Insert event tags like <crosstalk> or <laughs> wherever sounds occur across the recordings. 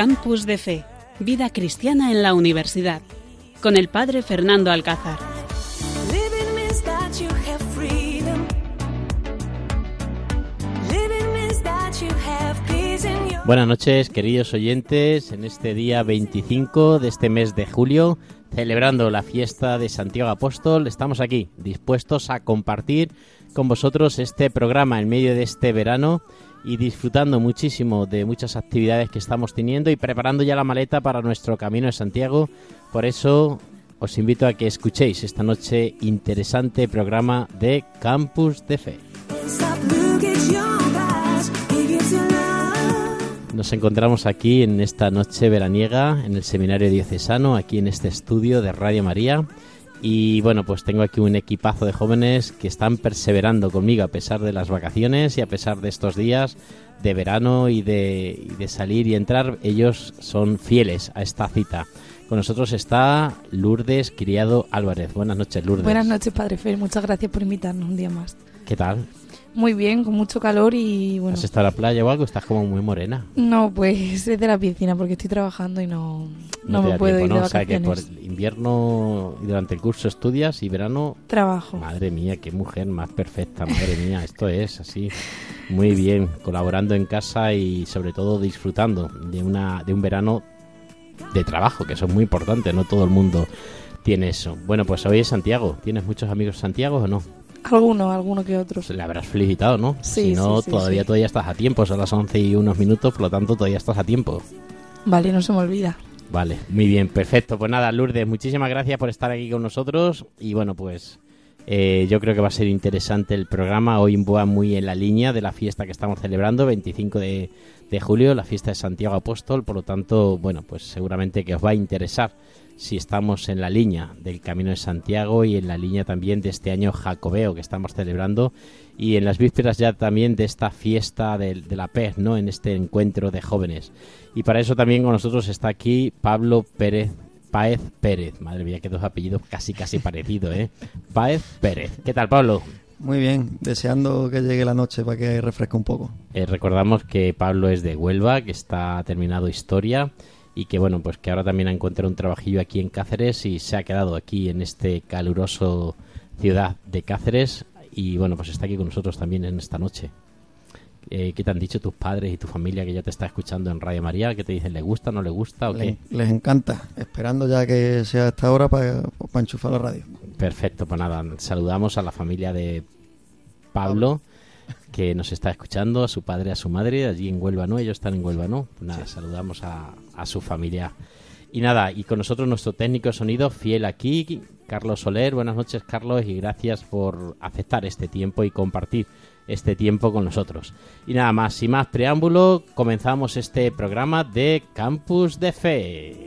Campus de Fe, Vida Cristiana en la Universidad, con el Padre Fernando Alcázar. Buenas noches, queridos oyentes, en este día 25 de este mes de julio, celebrando la fiesta de Santiago Apóstol, estamos aquí dispuestos a compartir con vosotros este programa en medio de este verano y disfrutando muchísimo de muchas actividades que estamos teniendo y preparando ya la maleta para nuestro camino de Santiago. Por eso os invito a que escuchéis esta noche interesante programa de Campus de Fe. Nos encontramos aquí en esta noche veraniega en el Seminario Diocesano, aquí en este estudio de Radio María. Y bueno, pues tengo aquí un equipazo de jóvenes que están perseverando conmigo a pesar de las vacaciones y a pesar de estos días de verano y de, y de salir y entrar. Ellos son fieles a esta cita. Con nosotros está Lourdes Criado Álvarez. Buenas noches, Lourdes. Buenas noches, Padre Fer. Muchas gracias por invitarnos un día más. ¿Qué tal? Muy bien, con mucho calor y bueno. ¿Has estado a la playa o algo? Estás como muy morena. No, pues es de la piscina porque estoy trabajando y no, no, me puedo ir de ¿no? O sea que vacaciones. por invierno y durante el curso estudias y verano Trabajo. Madre mía, qué mujer más perfecta, madre mía, esto es así, muy bien, colaborando en casa y sobre todo disfrutando de una de un verano de trabajo, que eso es muy importante, no todo el mundo tiene eso. Bueno, pues hoy es Santiago, ¿tienes muchos amigos Santiago o no? Alguno, alguno que otro. Pues le habrás felicitado, ¿no? Sí, si no, sí, sí, todavía sí. todavía estás a tiempo, son las 11 y unos minutos, por lo tanto todavía estás a tiempo. Vale, no se me olvida. Vale, muy bien, perfecto. Pues nada, Lourdes, muchísimas gracias por estar aquí con nosotros. Y bueno, pues eh, yo creo que va a ser interesante el programa. Hoy va muy en la línea de la fiesta que estamos celebrando, 25 de, de julio, la fiesta de Santiago Apóstol. Por lo tanto, bueno, pues seguramente que os va a interesar si estamos en la línea del Camino de Santiago y en la línea también de este año jacobeo que estamos celebrando y en las vísperas ya también de esta fiesta de, de la pez, ¿no? En este encuentro de jóvenes. Y para eso también con nosotros está aquí Pablo Pérez Páez Pérez. Madre mía, que dos apellidos casi casi parecidos, ¿eh? Páez Pérez. ¿Qué tal, Pablo? Muy bien, deseando que llegue la noche para que refresque un poco. Eh, recordamos que Pablo es de Huelva, que está terminado historia y que bueno, pues que ahora también ha encontrado un trabajillo aquí en Cáceres y se ha quedado aquí en este caluroso ciudad de Cáceres y bueno, pues está aquí con nosotros también en esta noche. Eh, ¿Qué te han dicho tus padres y tu familia que ya te está escuchando en Radio María? ¿Qué te dicen? ¿Le gusta, no le gusta o qué? Les, encanta, esperando ya que sea esta hora para, para enchufar la radio. Perfecto, pues nada, saludamos a la familia de Pablo que nos está escuchando, a su padre, a su madre, allí en Huelva, ¿no? Ellos están en Huelva, ¿no? Pues nada, saludamos a, a su familia. Y nada, y con nosotros nuestro técnico de sonido, fiel aquí, Carlos Soler. Buenas noches, Carlos, y gracias por aceptar este tiempo y compartir este tiempo con nosotros. Y nada más, sin más preámbulo, comenzamos este programa de Campus de Fe.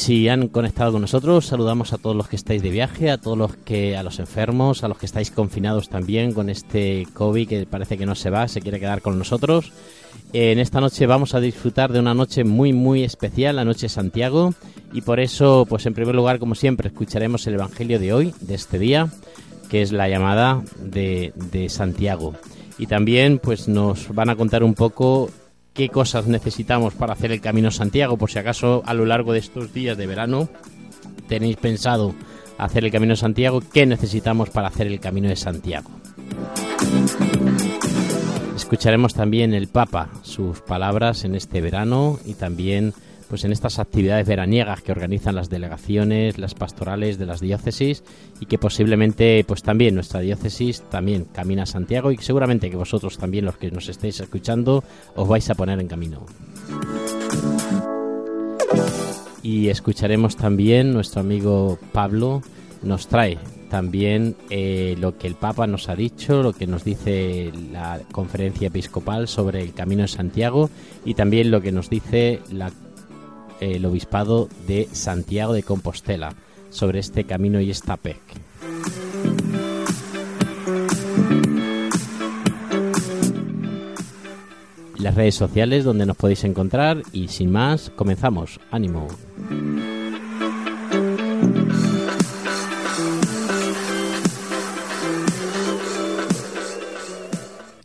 Si han conectado con nosotros, saludamos a todos los que estáis de viaje, a todos los que, a los enfermos, a los que estáis confinados también con este COVID que parece que no se va, se quiere quedar con nosotros. En esta noche vamos a disfrutar de una noche muy muy especial, la noche de Santiago, y por eso, pues en primer lugar, como siempre, escucharemos el Evangelio de hoy, de este día, que es la llamada de, de Santiago. Y también, pues nos van a contar un poco qué cosas necesitamos para hacer el Camino Santiago, por si acaso a lo largo de estos días de verano tenéis pensado hacer el Camino Santiago, qué necesitamos para hacer el Camino de Santiago. Escucharemos también el Papa, sus palabras en este verano y también pues en estas actividades veraniegas que organizan las delegaciones, las pastorales de las diócesis y que posiblemente pues también nuestra diócesis también camina a Santiago y seguramente que vosotros también los que nos estéis escuchando os vais a poner en camino. Y escucharemos también nuestro amigo Pablo nos trae también eh, lo que el Papa nos ha dicho, lo que nos dice la conferencia episcopal sobre el Camino de Santiago y también lo que nos dice la- el Obispado de Santiago de Compostela sobre este camino y esta PEC. Las redes sociales donde nos podéis encontrar y sin más, comenzamos. Ánimo.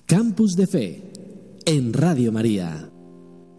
Campus de Fe en Radio María.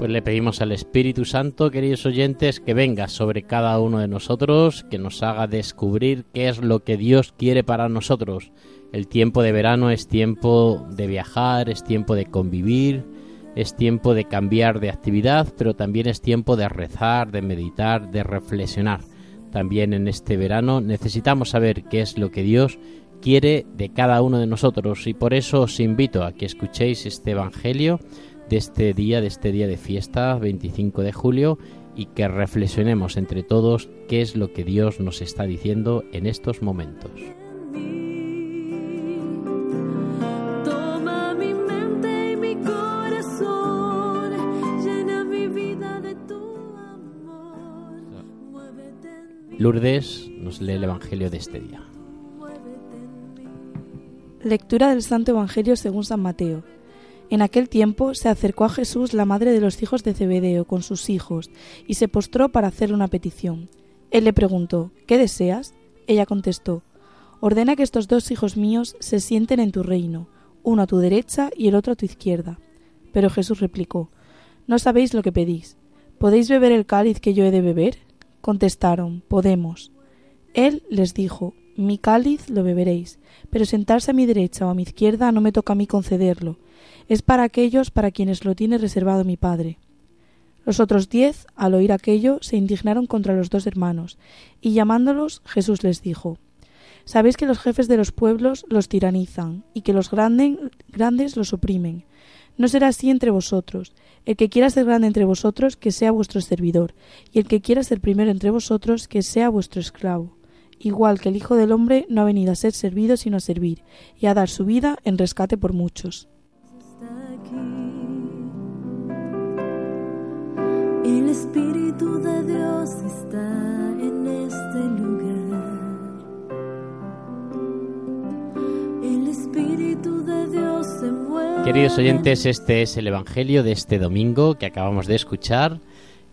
Pues le pedimos al Espíritu Santo, queridos oyentes, que venga sobre cada uno de nosotros, que nos haga descubrir qué es lo que Dios quiere para nosotros. El tiempo de verano es tiempo de viajar, es tiempo de convivir, es tiempo de cambiar de actividad, pero también es tiempo de rezar, de meditar, de reflexionar. También en este verano necesitamos saber qué es lo que Dios quiere de cada uno de nosotros y por eso os invito a que escuchéis este Evangelio de este día, de este día de fiesta, 25 de julio, y que reflexionemos entre todos qué es lo que Dios nos está diciendo en estos momentos. Lourdes nos lee el Evangelio de este día. Lectura del Santo Evangelio según San Mateo. En aquel tiempo se acercó a Jesús la madre de los hijos de Zebedeo con sus hijos y se postró para hacerle una petición. Él le preguntó, ¿qué deseas? Ella contestó, ordena que estos dos hijos míos se sienten en tu reino, uno a tu derecha y el otro a tu izquierda. Pero Jesús replicó, No sabéis lo que pedís. ¿Podéis beber el cáliz que yo he de beber? Contestaron, Podemos. Él les dijo, Mi cáliz lo beberéis, pero sentarse a mi derecha o a mi izquierda no me toca a mí concederlo, es para aquellos para quienes lo tiene reservado mi Padre. Los otros diez, al oír aquello, se indignaron contra los dos hermanos, y llamándolos, Jesús les dijo, Sabéis que los jefes de los pueblos los tiranizan, y que los grandes los oprimen. No será así entre vosotros. El que quiera ser grande entre vosotros, que sea vuestro servidor, y el que quiera ser primero entre vosotros, que sea vuestro esclavo. Igual que el Hijo del Hombre no ha venido a ser servido, sino a servir, y a dar su vida en rescate por muchos. El Espíritu de Dios está en este lugar. El Espíritu de Dios se mueve. Queridos oyentes, este es el Evangelio de este domingo que acabamos de escuchar.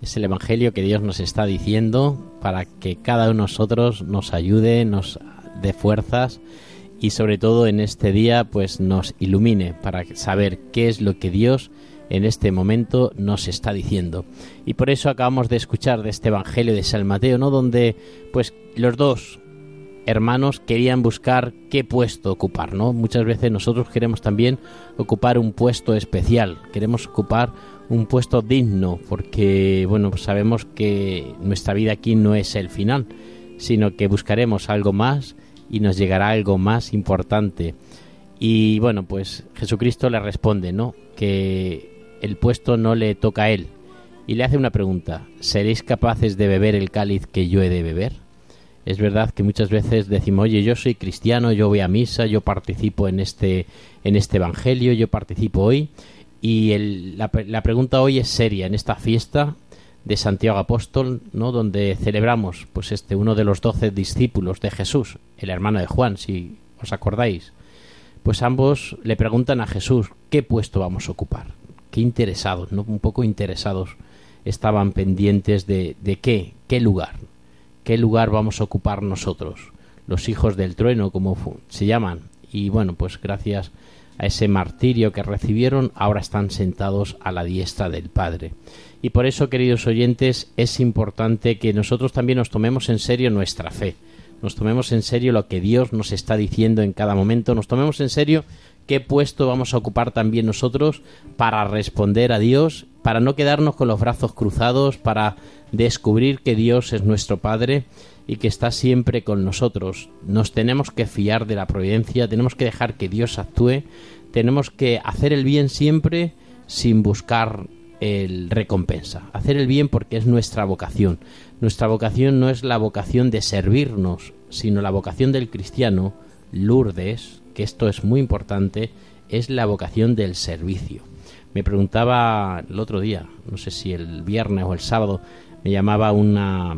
Es el Evangelio que Dios nos está diciendo para que cada uno de nosotros nos ayude, nos dé fuerzas y sobre todo en este día pues nos ilumine para saber qué es lo que Dios en este momento nos está diciendo. Y por eso acabamos de escuchar de este Evangelio de San Mateo, ¿no? Donde pues los dos hermanos querían buscar qué puesto ocupar, ¿no? Muchas veces nosotros queremos también ocupar un puesto especial, queremos ocupar un puesto digno, porque bueno, pues sabemos que nuestra vida aquí no es el final, sino que buscaremos algo más y nos llegará algo más importante. Y bueno, pues Jesucristo le responde, ¿no? Que el puesto no le toca a él. Y le hace una pregunta, ¿seréis capaces de beber el cáliz que yo he de beber? Es verdad que muchas veces decimos, oye, yo soy cristiano, yo voy a misa, yo participo en este, en este evangelio, yo participo hoy. Y la pregunta hoy es seria en esta fiesta de Santiago Apóstol, ¿no? donde celebramos pues este uno de los doce discípulos de Jesús, el hermano de Juan, si os acordáis. Pues ambos le preguntan a Jesús qué puesto vamos a ocupar. Qué interesados, ¿no? Un poco interesados estaban pendientes de, de qué, qué lugar, qué lugar vamos a ocupar nosotros, los hijos del trueno, como se llaman. Y bueno, pues gracias a ese martirio que recibieron, ahora están sentados a la diestra del Padre. Y por eso, queridos oyentes, es importante que nosotros también nos tomemos en serio nuestra fe, nos tomemos en serio lo que Dios nos está diciendo en cada momento, nos tomemos en serio qué puesto vamos a ocupar también nosotros para responder a Dios, para no quedarnos con los brazos cruzados, para descubrir que Dios es nuestro Padre y que está siempre con nosotros. Nos tenemos que fiar de la providencia, tenemos que dejar que Dios actúe, tenemos que hacer el bien siempre sin buscar el recompensa. Hacer el bien porque es nuestra vocación. Nuestra vocación no es la vocación de servirnos, sino la vocación del cristiano, Lourdes, que esto es muy importante, es la vocación del servicio. Me preguntaba el otro día, no sé si el viernes o el sábado, me llamaba una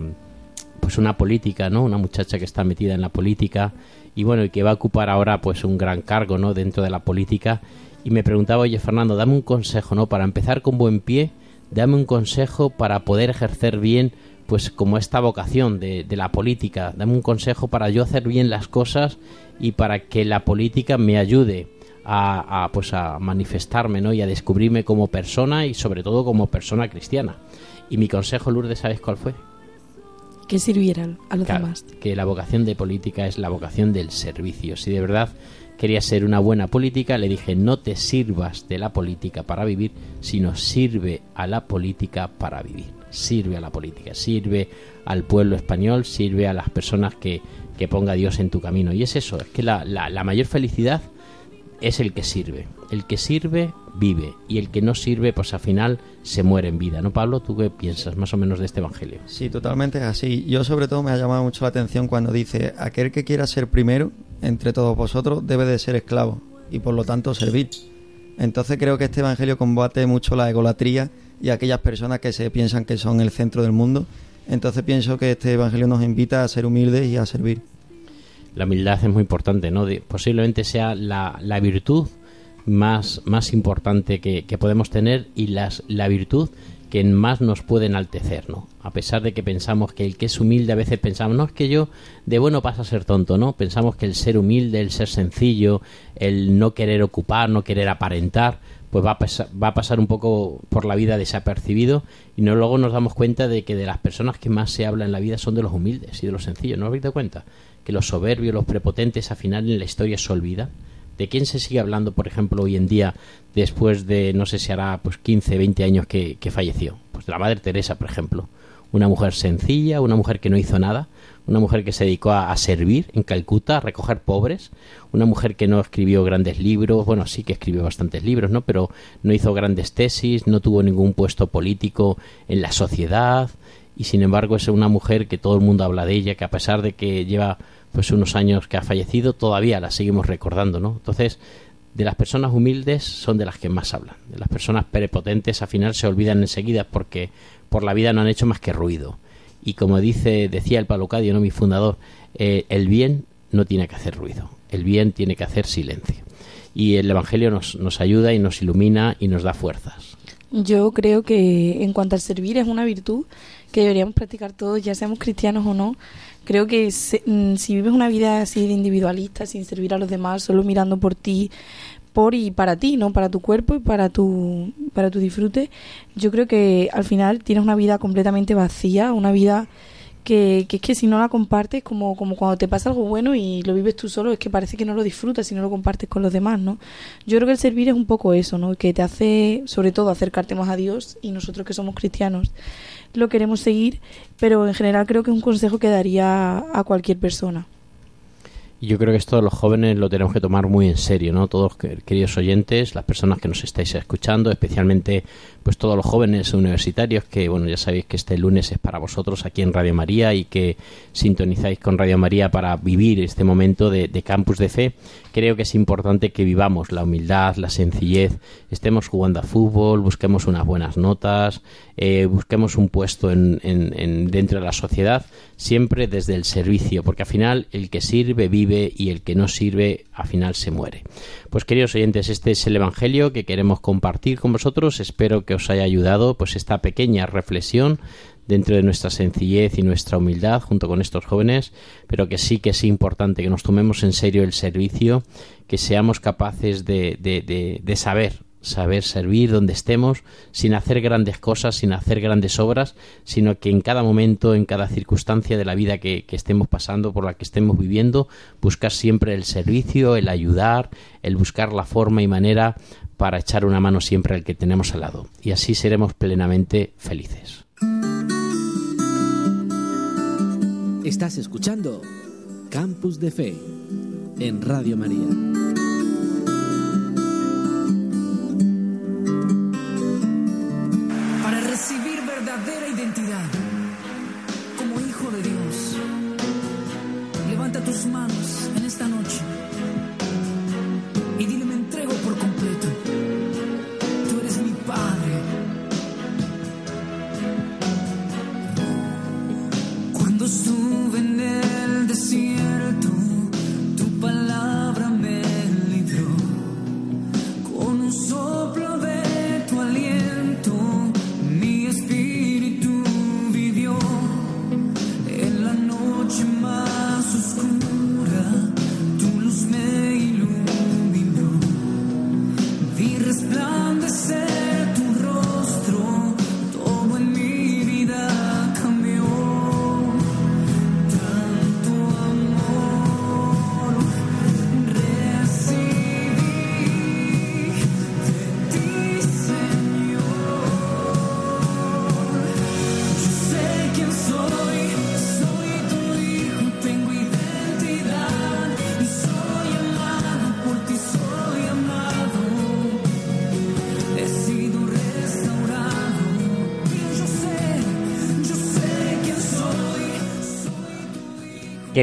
pues una política, ¿no? Una muchacha que está metida en la política y bueno, y que va a ocupar ahora pues un gran cargo, ¿no? dentro de la política y me preguntaba, "Oye, Fernando, dame un consejo, ¿no? Para empezar con buen pie, dame un consejo para poder ejercer bien pues como esta vocación de, de la política, dame un consejo para yo hacer bien las cosas y para que la política me ayude a, a, pues a manifestarme ¿no? y a descubrirme como persona y sobre todo como persona cristiana. Y mi consejo, Lourdes, ¿sabes cuál fue? Que sirvieran a los Claro, demás. que la vocación de política es la vocación del servicio. Si de verdad quería ser una buena política, le dije, no te sirvas de la política para vivir, sino sirve a la política para vivir. Sirve a la política, sirve al pueblo español, sirve a las personas que, que ponga Dios en tu camino. Y es eso, es que la, la- mayor felicidad es el que sirve. El que sirve vive y el que no sirve pues al final se muere en vida. ¿No, Pablo? ¿Tú qué piensas más o menos de este Evangelio? Sí, totalmente es así. Yo sobre todo me ha llamado mucho la atención cuando dice, aquel que quiera ser primero entre todos vosotros debe de ser esclavo y por lo tanto servir. Entonces creo que este Evangelio combate mucho la egolatría y aquellas personas que se piensan que son el centro del mundo. Entonces pienso que este Evangelio nos invita a ser humildes y a servir. La humildad es muy importante, ¿no? Posiblemente sea la, la virtud más, más importante que, que podemos tener y las, la virtud que más nos puede enaltecer, ¿no? A pesar de que pensamos que el que es humilde a veces pensamos, no es que yo de bueno pasa a ser tonto, ¿no? Pensamos que el ser humilde, el ser sencillo, el no querer ocupar, no querer aparentar, pues va a, pasar, va a pasar un poco por la vida desapercibido y no luego nos damos cuenta de que de las personas que más se habla en la vida son de los humildes y de los sencillos, ¿no os habéis dado cuenta? Que los soberbios, los prepotentes al final en la historia se olvidan. ¿De quién se sigue hablando, por ejemplo, hoy en día, después de, no sé si hará pues 15, 20 años que, que falleció? Pues de la Madre Teresa, por ejemplo. Una mujer sencilla, una mujer que no hizo nada, una mujer que se dedicó a, a servir en Calcuta, a recoger pobres, una mujer que no escribió grandes libros, bueno, sí que escribió bastantes libros, ¿no? Pero no hizo grandes tesis, no tuvo ningún puesto político en la sociedad y sin embargo es una mujer que todo el mundo habla de ella, que a pesar de que lleva pues unos años que ha fallecido, todavía la seguimos recordando, ¿no? Entonces, de las personas humildes son de las que más hablan. De las personas prepotentes al final se olvidan enseguida porque por la vida no han hecho más que ruido. Y como dice, decía el Palocadio, ¿no? mi fundador, eh, el bien no tiene que hacer ruido, el bien tiene que hacer silencio. Y el Evangelio nos, nos ayuda y nos ilumina y nos da fuerzas. Yo creo que en cuanto al servir es una virtud que deberíamos practicar todos, ya seamos cristianos o no. Creo que se- mm, si vives una vida así de individualista, sin servir a los demás, solo mirando por ti, por y para ti, ¿no? Para tu cuerpo y para tu, para tu disfrute, yo creo que al final tienes una vida completamente vacía, una vida que, que es que si no la compartes, como, como cuando te pasa algo bueno y lo vives tú solo, es que parece que no lo disfrutas si no lo compartes con los demás, ¿no? Yo creo que el servir es un poco eso, ¿no? Que te hace, sobre todo, acercarte más a Dios y nosotros que somos cristianos lo queremos seguir, pero en general creo que es un consejo que daría a cualquier persona. Yo creo que esto los jóvenes lo tenemos que tomar muy en serio, ¿no? Todos que- queridos oyentes, las personas que nos estáis escuchando, especialmente pues todos los jóvenes universitarios que, bueno, ya sabéis que este lunes es para vosotros aquí en Radio María y que sintonizáis con Radio María para vivir este momento de, de campus de fe. Creo que es importante que vivamos la humildad, la sencillez, estemos jugando a fútbol, busquemos unas buenas notas, eh, busquemos un puesto en- en- dentro de la sociedad, siempre desde el servicio, porque al final el que sirve vive y el que no sirve al final se muere. Pues queridos oyentes, este es el Evangelio que queremos compartir con vosotros. Espero que os haya ayudado pues esta pequeña reflexión dentro de nuestra sencillez y nuestra humildad junto con estos jóvenes, pero que sí que es importante que nos tomemos en serio el servicio, que seamos capaces de, de- de- de saber saber servir donde estemos, sin hacer grandes cosas, sin hacer grandes obras, sino que en cada momento, en cada circunstancia de la vida que, que estemos pasando, por la que estemos viviendo, buscar siempre el servicio, el ayudar, el buscar la forma y manera para echar una mano siempre al que tenemos al lado. Y así seremos plenamente felices. Estás escuchando Campus de Fe en Radio María.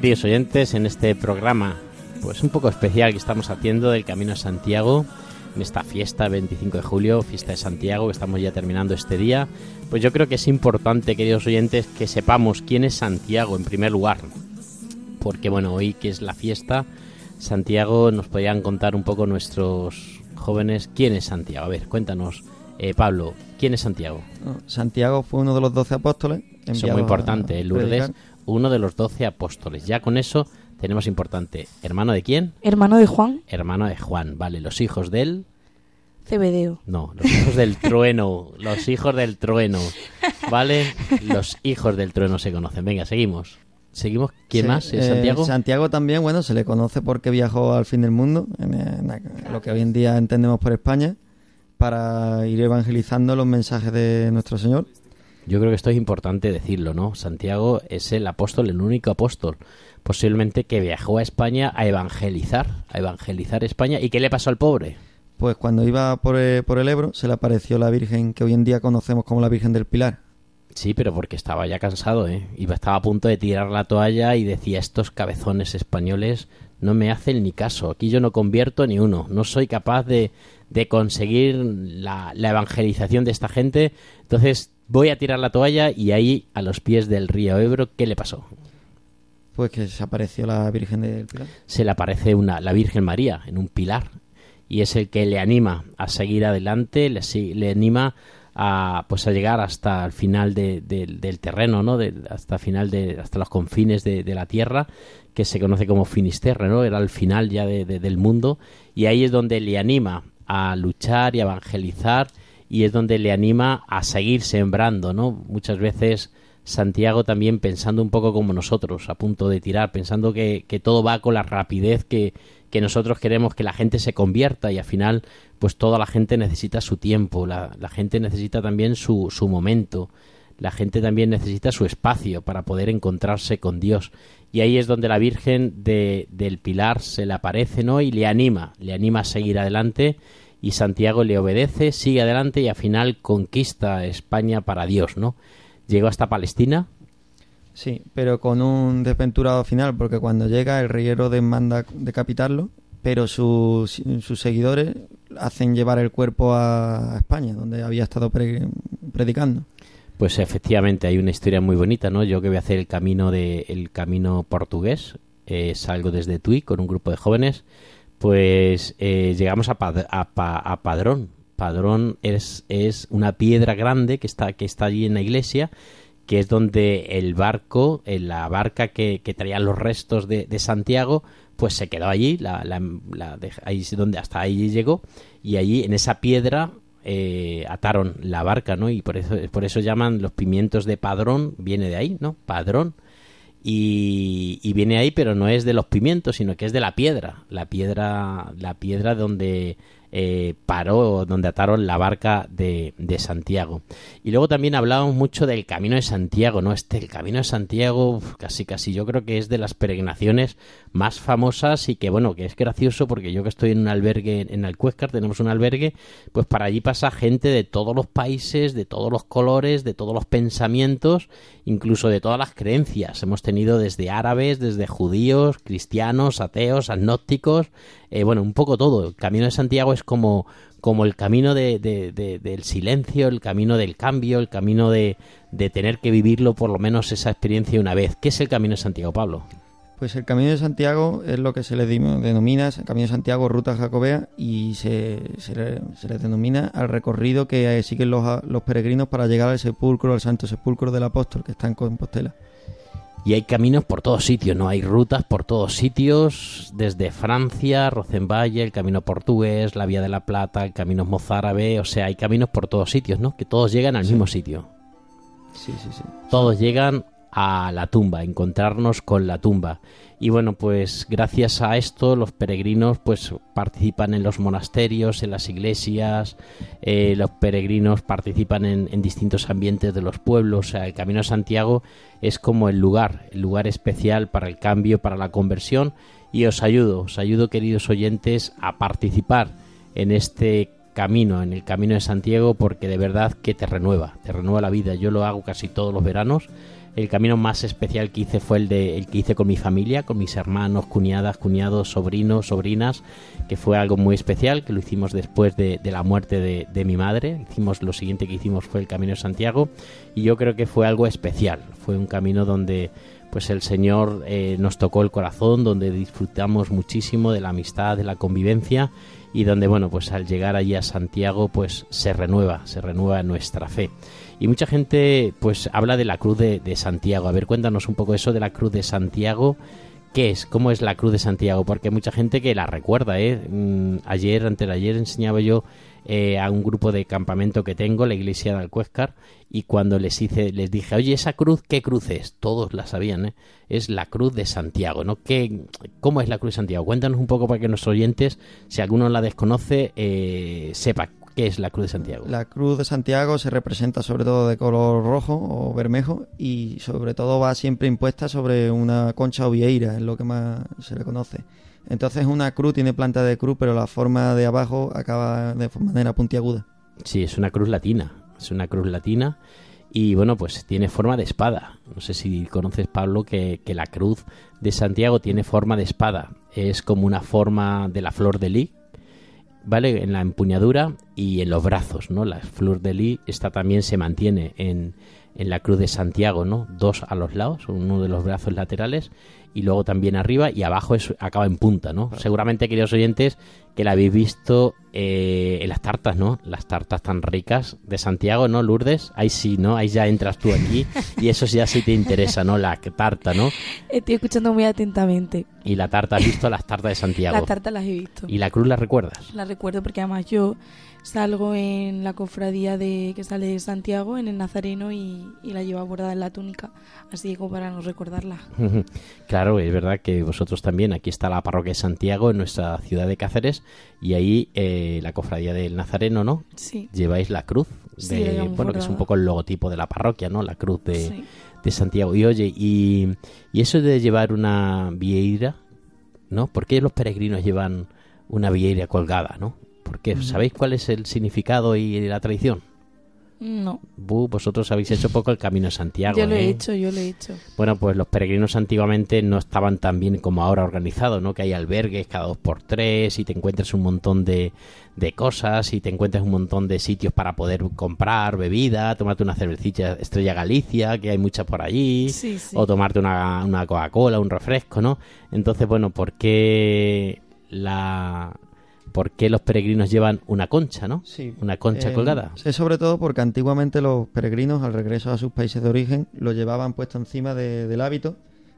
Queridos oyentes, en este programa, pues un poco especial que estamos haciendo del Camino a Santiago, en esta fiesta 25 de julio, fiesta de Santiago, que estamos ya terminando este día, pues yo creo que es importante, queridos oyentes, que sepamos quién es Santiago en primer lugar, porque bueno, hoy que es la fiesta, Santiago nos podrían contar un poco nuestros jóvenes quién es Santiago. A ver, cuéntanos, eh, Pablo, ¿quién es Santiago? Santiago fue uno de los doce apóstoles. Eso es muy importante, Lourdes, predicar. Uno de los doce apóstoles. Ya con eso tenemos importante. ¿Hermano de quién? Hermano de Juan, Hermano de Juan, vale. Los hijos del... Cebedeo. No, los hijos del trueno. Los hijos del trueno. ¿Vale? Los hijos del trueno se conocen. Venga, seguimos. ¿Seguimos? ¿Quién Sí, más? ¿Es eh, Santiago? Santiago también, bueno, se le conoce porque viajó al fin del mundo, en, lo que hoy en día entendemos por España, para ir evangelizando los mensajes de nuestro Señor. Yo creo que esto es importante decirlo, ¿no? Santiago es el apóstol, el único apóstol, posiblemente que viajó a España a evangelizar, a evangelizar España. ¿Y qué le pasó al pobre? Pues cuando iba por, eh, por el Ebro, se le apareció la Virgen que hoy en día conocemos como la Virgen del Pilar. Sí, pero porque estaba ya cansado, ¿eh? Iba, estaba a punto de tirar la toalla y decía, estos cabezones españoles no me hacen ni caso, aquí yo no convierto ni uno, no soy capaz de, de conseguir la, la evangelización de esta gente, entonces voy a tirar la toalla y ahí, a los pies del río Ebro, ¿qué le pasó? Pues que se apareció la Virgen del Pilar. se le aparece una, la Virgen María en un pilar y es el que le anima a seguir adelante, le, anima a pues a llegar hasta el final de- de- del terreno, ¿no? De- hasta final de hasta los confines de, de la tierra que se conoce como Finisterre, ¿no? Era el final ya de- de- del mundo y ahí es donde le anima a luchar y a evangelizar y es donde le anima a seguir sembrando, ¿no? Muchas veces Santiago también pensando un poco como nosotros, a punto de tirar, pensando que, que todo va con la rapidez que, que nosotros queremos que la gente se convierta y al final pues toda la gente necesita su tiempo, la, la gente necesita también su, su momento, la gente también necesita su espacio para poder encontrarse con Dios. Y ahí es donde la Virgen de, del Pilar se le aparece, ¿no? Y le anima, le anima a seguir adelante y Santiago le obedece, sigue adelante y al final conquista España para Dios, ¿no? Llegó hasta Palestina, Sí, pero con un desventurado final, porque cuando llega el rey Herodes manda decapitarlo, pero sus, sus seguidores hacen llevar el cuerpo a España, donde había estado pre- predicando. Pues efectivamente hay una historia muy bonita, ¿no? Yo que voy a hacer el camino de el camino portugués, eh, salgo desde Tui con un grupo de jóvenes, pues eh, llegamos a, Pa- a Padrón. Padrón es, es una piedra grande que está, que está allí en la iglesia, que es donde el barco, eh, la barca que, que traía los restos de, de Santiago, pues se quedó allí, la, la- ahí donde hasta ahí llegó, y allí en esa piedra eh, ataron la barca, ¿no? Y por eso, por eso llaman los pimientos de padrón, viene de ahí, ¿no? Padrón. Y, y viene ahí, pero no es de los pimientos, sino que es de la piedra, la piedra, la piedra donde eh, paró, donde ataron la barca de, de Santiago. Y luego también hablábamos mucho del Camino de Santiago, ¿no? Este, el Camino de Santiago, casi, casi, yo creo que es de las peregrinaciones más famosas y que, bueno, que es gracioso porque yo que estoy en un albergue en Alcuéscar, tenemos un albergue, pues para allí pasa gente de todos los países, de todos los colores, de todos los pensamientos, incluso de todas las creencias. Hemos tenido desde árabes, desde judíos, cristianos, ateos, agnósticos, eh, bueno, un poco todo. El Camino de Santiago es como, como el camino de, de- de- del silencio, el camino del cambio, el camino de, tener que vivirlo por lo menos esa experiencia una vez. ¿Qué es el Camino de Santiago, Pablo? Pues el Camino de Santiago es lo que se le denomina el Camino de Santiago Ruta Jacobea y se, se le, se le denomina al recorrido que eh, siguen los, los peregrinos para llegar al sepulcro, al Santo Sepulcro del Apóstol, que está en Compostela. Y hay caminos por todos sitios, ¿no? Hay rutas por todos sitios, desde Francia, Rocenvalle, el camino portugués, la Vía de la Plata, el camino mozárabe, o sea, hay caminos por todos sitios, ¿no? Que todos llegan al mismo sitio. Sí, sí, sí. Todos llegan a la tumba, encontrarnos con la tumba. Y bueno, pues gracias a esto los peregrinos pues participan en los monasterios, en las iglesias, eh, los peregrinos participan en, en distintos ambientes de los pueblos. O sea, el Camino de Santiago es como el lugar, el lugar especial para el cambio, para la conversión. Y os ayudo, os ayudo queridos oyentes a participar en este camino, en el camino de Santiago, porque de verdad que te renueva, te renueva la vida. Yo lo hago casi todos los veranos. El camino más especial que hice fue el que hice con mi familia, con mis hermanos, cuñadas, cuñados, sobrinos, sobrinas, que fue algo muy especial, que lo hicimos después de, la muerte de, de mi madre. Hicimos lo siguiente que hicimos fue el camino de Santiago y yo creo que fue algo especial. Fue un camino donde pues el Señor eh, nos tocó el corazón, donde disfrutamos muchísimo de la amistad, de la convivencia y donde, bueno, pues al llegar allí a Santiago, pues se renueva, se renueva nuestra fe. Y mucha gente, pues habla de la cruz de, Santiago. A ver, cuéntanos un poco eso de la cruz de Santiago. ¿Qué es? ¿Cómo es la cruz de Santiago? Porque hay mucha gente que la recuerda, ¿eh? Mm, Ayer, antes de ayer, enseñaba yo eh, a un grupo de campamento que tengo, la iglesia de Alcuéscar, y cuando les hice, les dije, oye, esa cruz, ¿qué cruz es? Todos la sabían, ¿eh? Es la cruz de Santiago, ¿no? ¿Qué, ¿Cómo es la cruz de Santiago? Cuéntanos un poco para que nuestros oyentes, si alguno la desconoce, eh, sepa qué es la cruz de Santiago. La cruz de Santiago se representa sobre todo de color rojo o bermejo y sobre todo va siempre impuesta sobre una concha o vieira, es lo que más se le conoce. Entonces una cruz tiene planta de cruz, pero la forma de abajo acaba de manera puntiaguda. Sí, es una cruz latina. Es una cruz latina. Y bueno, pues tiene forma de espada. No sé si conoces, Pablo, que, que la cruz de Santiago tiene forma de espada. Es como una forma de la flor de lis, ¿vale? En la empuñadura y en los brazos, ¿no? La flor de lis, esta también se mantiene en, en la cruz de Santiago, ¿no? Dos a los lados, uno de los brazos laterales y luego también arriba y abajo es, acaba en punta, ¿no? Seguramente, queridos oyentes, que la habéis visto eh, en las tartas, ¿no? Las tartas tan ricas de Santiago, ¿no, Lourdes? Ahí sí, ¿no? Ahí ya entras tú aquí <laughs> y eso ya sí te interesa, ¿no? La tarta, ¿no? Estoy escuchando muy atentamente. Y la tarta, ¿has visto las tartas de <laughs> Santiago? Las tartas las he visto. ¿Y la cruz la recuerdas? La recuerdo porque además yo salgo en la cofradía de que sale de Santiago, en el Nazareno, y, y la llevo bordada en la túnica, así como para no recordarla. Claro, es verdad que vosotros también, aquí está la parroquia de Santiago en nuestra ciudad de Cáceres y ahí eh, la cofradía del Nazareno, ¿no? Sí. Lleváis la cruz, de, bueno, que es un poco el logotipo de la parroquia, ¿no? La cruz de, Sí. de Santiago. Y oye, y, y eso de llevar una vieira, ¿no? ¿Por qué los peregrinos llevan una vieira colgada, ¿no? Porque ¿sabéis cuál es el significado y la tradición? No, vosotros habéis hecho poco el camino de Santiago. yo lo he ¿eh? hecho, yo lo he hecho. Bueno, pues los peregrinos antiguamente no estaban tan bien como ahora organizados, ¿no? Que hay albergues cada dos por tres y te encuentras un montón de, de cosas y te encuentras un montón de sitios para poder comprar bebida, tomarte una cervecilla Estrella Galicia, que hay muchas por allí, Sí, sí. o tomarte una, una Coca-Cola, un refresco, ¿no? Entonces, bueno, ¿por qué la... ¿Por qué los peregrinos llevan una concha, no? Sí. Una concha Eh, colgada. Es sobre todo porque antiguamente los peregrinos al regreso a sus países de origen lo llevaban puesto encima de- del hábito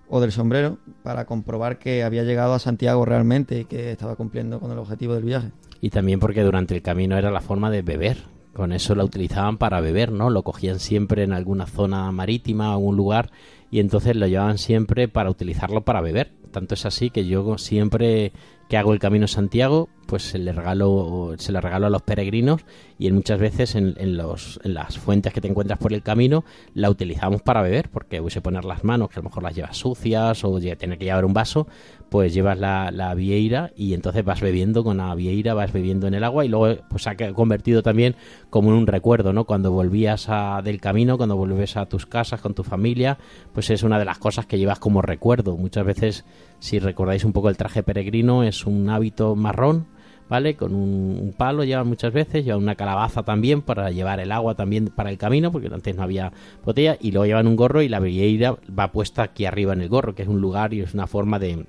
o del sombrero para comprobar que había llegado a Santiago realmente y que estaba cumpliendo con el objetivo del viaje. Y también porque durante el camino era la forma de beber. Con eso la utilizaban para beber, ¿no? Lo cogían siempre en alguna zona marítima, algún lugar, y entonces lo llevaban siempre para utilizarlo para beber. Tanto es así que yo siempre que hago el Camino Santiago, pues se le regalo, se le regalo a los peregrinos y en muchas veces en, en los, en las fuentes que te encuentras por el camino la utilizamos para beber, porque a poner las manos, que a lo mejor las llevas sucias o tener que llevar un vaso, pues llevas la, la vieira y entonces vas bebiendo con la vieira, vas bebiendo en el agua y luego pues ha convertido también como en un recuerdo, ¿no? Cuando volvías a, del camino, cuando vuelves a tus casas con tu familia, pues es una de las cosas que llevas como recuerdo. Muchas veces, si recordáis un poco el traje peregrino, es un hábito marrón, ¿vale? Con un, un palo llevan muchas veces, llevan una calabaza también para llevar el agua también para el camino, porque antes no había botella, y luego llevan un gorro y la vieira va puesta aquí arriba en el gorro, que es un lugar y es una forma de,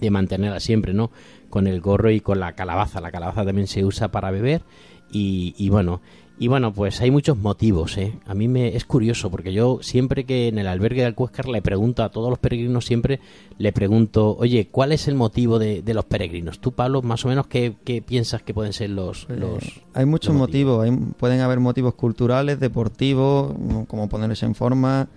de mantenerla siempre, ¿no? Con el gorro y con la calabaza. La calabaza también se usa para beber y, y bueno, y bueno, pues hay muchos motivos, ¿eh? A mí me es curioso porque yo siempre que en el albergue de Alcuéscar le pregunto a todos los peregrinos siempre le pregunto, oye, ¿cuál es el motivo de, de los peregrinos? Tú, Pablo, más o menos qué, qué piensas que pueden ser los, los Eh, hay muchos los motivos, hay- pueden haber motivos culturales, deportivos, como ponerse en forma,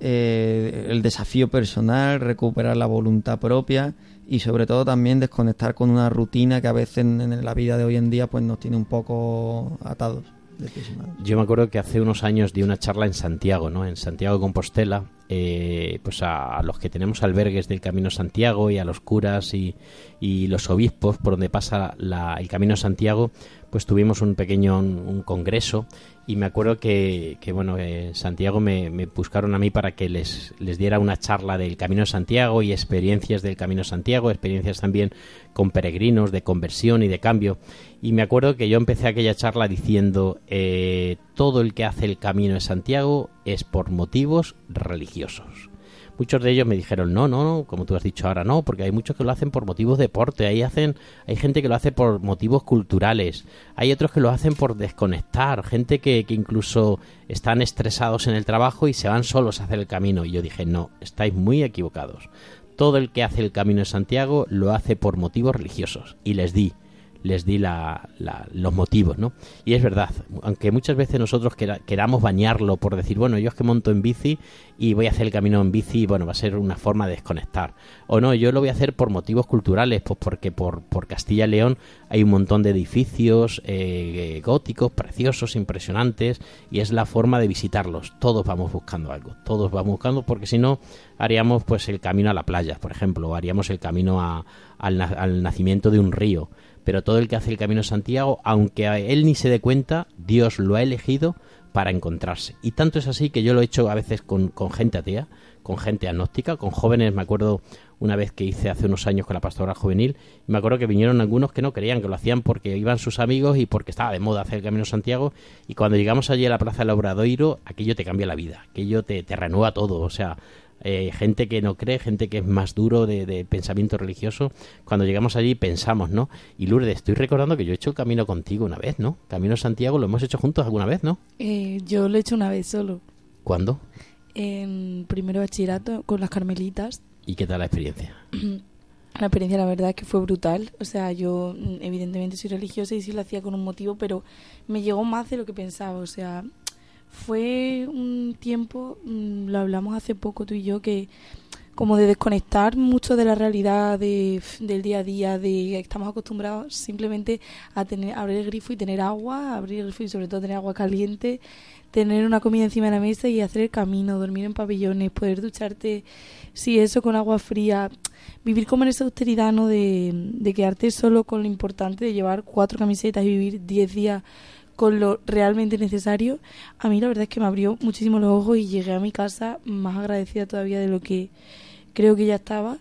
eh, el desafío personal, recuperar la voluntad propia y sobre todo también desconectar con una rutina que a veces en, en la vida de hoy en día pues nos tiene un poco atados. Yo me acuerdo que hace unos años di una charla en Santiago, ¿no? En Santiago de Compostela, eh, pues a, los que tenemos albergues del Camino Santiago y a los curas y, y los obispos por donde pasa la- el Camino Santiago, pues tuvimos un pequeño un congreso y me acuerdo que, bueno, eh, Santiago me, me buscaron a mí para que les, les diera una charla del Camino de Santiago y experiencias del Camino de Santiago, experiencias también con peregrinos de conversión y de cambio. Y me acuerdo que yo empecé aquella charla diciendo, eh, todo el que hace el Camino de Santiago es por motivos religiosos. Muchos de ellos me dijeron, no, no, no, como tú has dicho ahora, no, porque hay muchos que lo hacen por motivos de deporte, ahí hacen, hay gente que lo hace por motivos culturales, hay otros que lo hacen por desconectar, gente que, que incluso están estresados en el trabajo y se van solos a hacer el camino. Y yo dije, no, estáis muy equivocados. Todo el que hace el camino de Santiago lo hace por motivos religiosos. Y les di, les di la- los motivos, ¿no? Y es verdad, aunque muchas veces nosotros quera- queramos bañarlo por decir, bueno, yo es que monto en bici y voy a hacer el camino en bici bueno, va a ser una forma de desconectar. O no, yo lo voy a hacer por motivos culturales, pues porque por, por Castilla y León hay un montón de edificios eh, góticos, preciosos, impresionantes, y es la forma de visitarlos. Todos vamos buscando algo, todos vamos buscando, porque si no, haríamos pues el camino a la playa, por ejemplo, o haríamos el camino a- al nacimiento de un río. Pero todo el que hace el camino de Santiago, aunque a él ni se dé cuenta, Dios lo ha elegido para encontrarse. Y tanto es así que yo lo he hecho a veces con, gente atea, con gente agnóstica, con jóvenes, me acuerdo una vez que hice hace unos años con la pastoral juvenil, y me acuerdo que vinieron algunos que no creían, que lo hacían porque iban sus amigos y porque estaba de moda hacer el Camino de Santiago, y cuando llegamos allí a la Plaza del Obradoiro, aquello te cambia la vida, aquello te, te renueva todo, o sea, eh, gente que no cree, gente que es más duro de, de pensamiento religioso, cuando llegamos allí pensamos, ¿no? Y Lourdes, estoy recordando que yo he hecho el camino contigo una vez, ¿no? Camino Santiago lo hemos hecho juntos alguna vez, ¿no? Eh, yo lo he hecho una vez solo, ¿Cuándo? en primero bachillerato con las carmelitas. ¿Y qué tal la experiencia? <clears throat> La experiencia, la verdad, es que fue brutal. O sea, yo mm, evidentemente soy religiosa y sí lo hacía con un motivo, pero me llegó más de lo que pensaba. O sea, fue un tiempo, mm, lo hablamos hace poco tú y yo, que como de desconectar mucho de la realidad de, del día a día, de estamos acostumbrados simplemente a tener abrir el grifo y tener agua, abrir el grifo y sobre todo tener agua caliente, tener una comida encima de la mesa y hacer el camino, dormir en pabellones, poder ducharte, sí, eso con agua fría, vivir como en esa austeridad, ¿no? De, de quedarte solo con lo importante, de llevar cuatro camisetas y vivir diez días con lo realmente necesario, a mí la verdad es que me abrió muchísimo los ojos y llegué a mi casa más agradecida todavía de lo que creo que ya estaba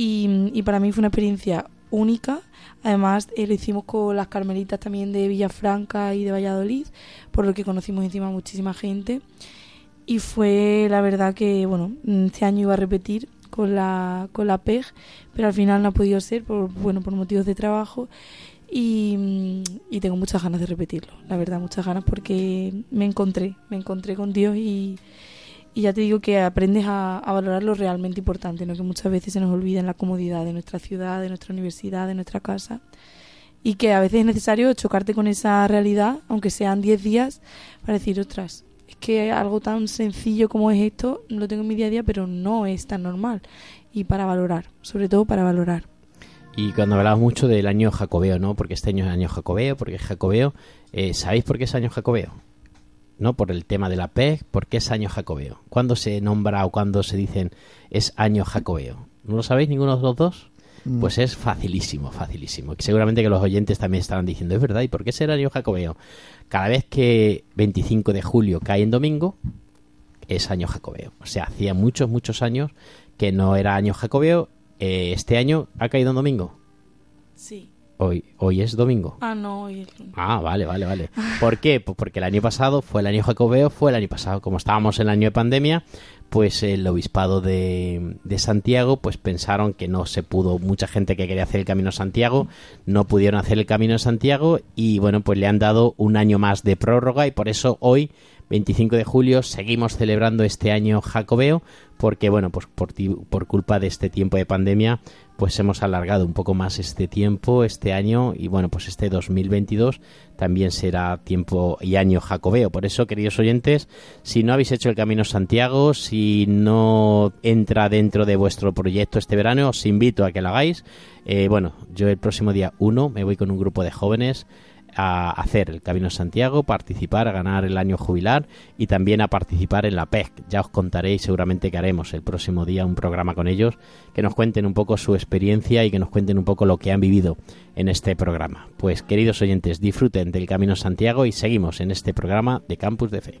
y, para mí fue una experiencia única. Además, eh, lo hicimos con las carmelitas también de Villafranca y de Valladolid, por lo que conocimos encima muchísima gente. Y fue la verdad que, bueno, mm, este año iba a repetir con la, con la PEG, pero al final no ha podido ser por, bueno, por motivos de trabajo. Y, y tengo muchas ganas de repetirlo, la verdad, muchas ganas porque me encontré, me encontré con Dios y, y ya te digo que aprendes a, a valorar lo realmente importante, ¿no? que muchas veces se nos olvida en la comodidad de nuestra ciudad, de nuestra universidad, de nuestra casa y que a veces es necesario chocarte con esa realidad, aunque sean 10 días, para decir, ostras, es que algo tan sencillo como es esto, lo tengo en mi día a día, pero no es tan normal. Y para valorar, sobre todo para valorar. Y cuando hablabas mucho del año jacobeo, ¿no? Porque este año es año jacobeo, porque es jacobeo. eh, ¿Sabéis por qué es año jacobeo? ¿No? Por el tema de la PEG, ¿por qué es año jacobeo? ¿Cuándo se nombra o cuándo se dicen es año jacobeo? ¿No lo sabéis ninguno de los dos? Mm. Pues es facilísimo, facilísimo. Seguramente que los oyentes también estarán diciendo, es verdad, ¿y por qué será año jacobeo? Cada vez que 25 de julio cae en domingo, es año jacobeo. O sea, hacía muchos, muchos años que no era año jacobeo. Eh, este año ha caído en domingo. Sí. Hoy, hoy es domingo. Ah, no, y el- Ah, vale, vale, vale. ¿Por qué? Pues porque el año pasado fue el año jacobeo, fue el año pasado. Como estábamos en el año de pandemia, pues el obispado de, de Santiago, pues pensaron que no se pudo, mucha gente que quería hacer el Camino de Santiago, no pudieron hacer el Camino de Santiago y bueno, pues le han dado un año más de prórroga y por eso hoy, 25 de julio, seguimos celebrando este año jacobeo porque bueno, pues por, por culpa de este tiempo de pandemia, pues hemos alargado un poco más este tiempo, este año, y bueno, pues este 2022 también será tiempo y año jacobeo. Por eso, queridos oyentes, si no habéis hecho el Camino Santiago, si no entra dentro de vuestro proyecto este verano, os invito a que lo hagáis. Eh, bueno, yo el próximo día 1 me voy con un grupo de jóvenes a hacer el Camino Santiago, participar, a ganar el año jubilar y también a participar en la PEC. Ya os contaré y seguramente que haremos el próximo día un programa con ellos, que nos cuenten un poco su experiencia y que nos cuenten un poco lo que han vivido en este programa. Pues queridos oyentes, disfruten del Camino Santiago y seguimos en este programa de Campus de Fe.